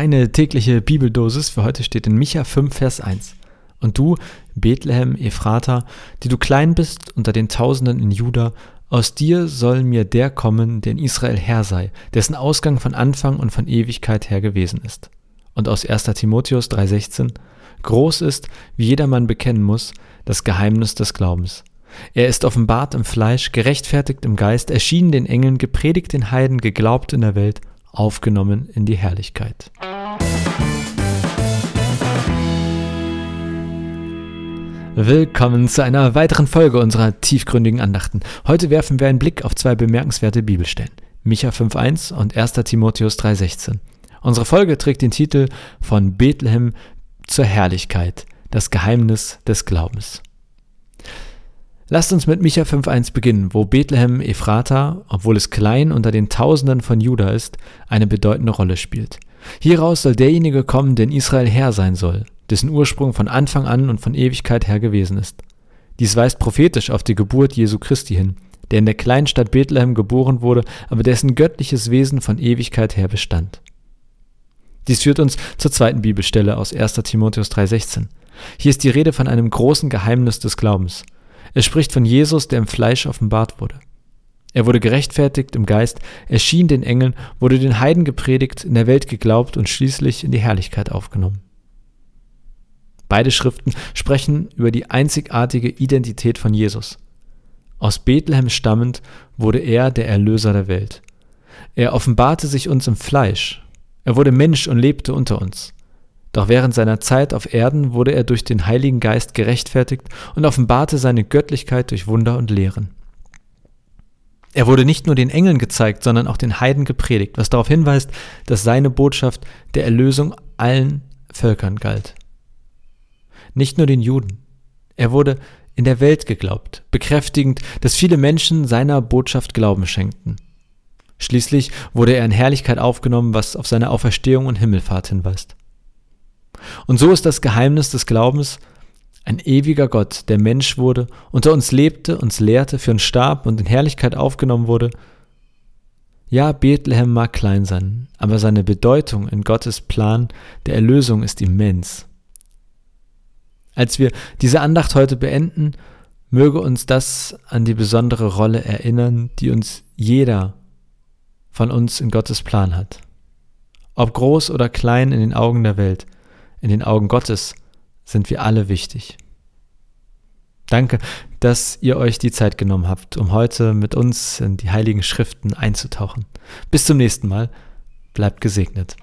Deine tägliche Bibeldosis für heute steht in Micha 5, Vers 1. Und du, Bethlehem, Ephrata, die du klein bist unter den Tausenden in Juda, aus dir soll mir der kommen, der in Israel Herr sei, dessen Ausgang von Anfang und von Ewigkeit her gewesen ist. Und aus 1. Timotheus 3,16 Groß ist, wie jedermann bekennen muss, das Geheimnis des Glaubens. Er ist offenbart im Fleisch, gerechtfertigt im Geist, erschienen den Engeln, gepredigt den Heiden, geglaubt in der Welt, aufgenommen in die Herrlichkeit. Willkommen zu einer weiteren Folge unserer tiefgründigen Andachten. Heute werfen wir einen Blick auf zwei bemerkenswerte Bibelstellen. Micha 5.1 und 1. Timotheus 3.16. Unsere Folge trägt den Titel Von Bethlehem zur Herrlichkeit, das Geheimnis des Glaubens. Lasst uns mit Micha 5.1 beginnen, wo Bethlehem Ephrata, obwohl es klein unter den Tausenden von Juda ist, eine bedeutende Rolle spielt. Hieraus soll derjenige kommen, der in Israel Herr sein soll, dessen Ursprung von Anfang an und von Ewigkeit her gewesen ist. Dies weist prophetisch auf die Geburt Jesu Christi hin, der in der kleinen Stadt Bethlehem geboren wurde, aber dessen göttliches Wesen von Ewigkeit her bestand. Dies führt uns zur zweiten Bibelstelle aus 1. Timotheus 3,16. Hier ist die Rede von einem großen Geheimnis des Glaubens. Es spricht von Jesus, der im Fleisch offenbart wurde. Er wurde gerechtfertigt im Geist, erschien den Engeln, wurde den Heiden gepredigt, in der Welt geglaubt und schließlich in die Herrlichkeit aufgenommen. Beide Schriften sprechen über die einzigartige Identität von Jesus. Aus Bethlehem stammend wurde er der Erlöser der Welt. Er offenbarte sich uns im Fleisch. Er wurde Mensch und lebte unter uns. Doch während seiner Zeit auf Erden wurde er durch den Heiligen Geist gerechtfertigt und offenbarte seine Göttlichkeit durch Wunder und Lehren. Er wurde nicht nur den Engeln gezeigt, sondern auch den Heiden gepredigt, was darauf hinweist, dass seine Botschaft der Erlösung allen Völkern galt. Nicht nur den Juden. Er wurde in der Welt geglaubt, bekräftigend, dass viele Menschen seiner Botschaft Glauben schenkten. Schließlich wurde er in Herrlichkeit aufgenommen, was auf seine Auferstehung und Himmelfahrt hinweist. Und so ist das Geheimnis des Glaubens ein ewiger Gott, der Mensch wurde, unter uns lebte, uns lehrte, für uns starb und in Herrlichkeit aufgenommen wurde. Ja, Bethlehem mag klein sein, aber seine Bedeutung in Gottes Plan der Erlösung ist immens. Als wir diese Andacht heute beenden, möge uns das an die besondere Rolle erinnern, die uns jeder von uns in Gottes Plan hat. Ob groß oder klein in den Augen der Welt – in den Augen Gottes sind wir alle wichtig. Danke, dass ihr euch die Zeit genommen habt, um heute mit uns in die heiligen Schriften einzutauchen. Bis zum nächsten Mal. Bleibt gesegnet.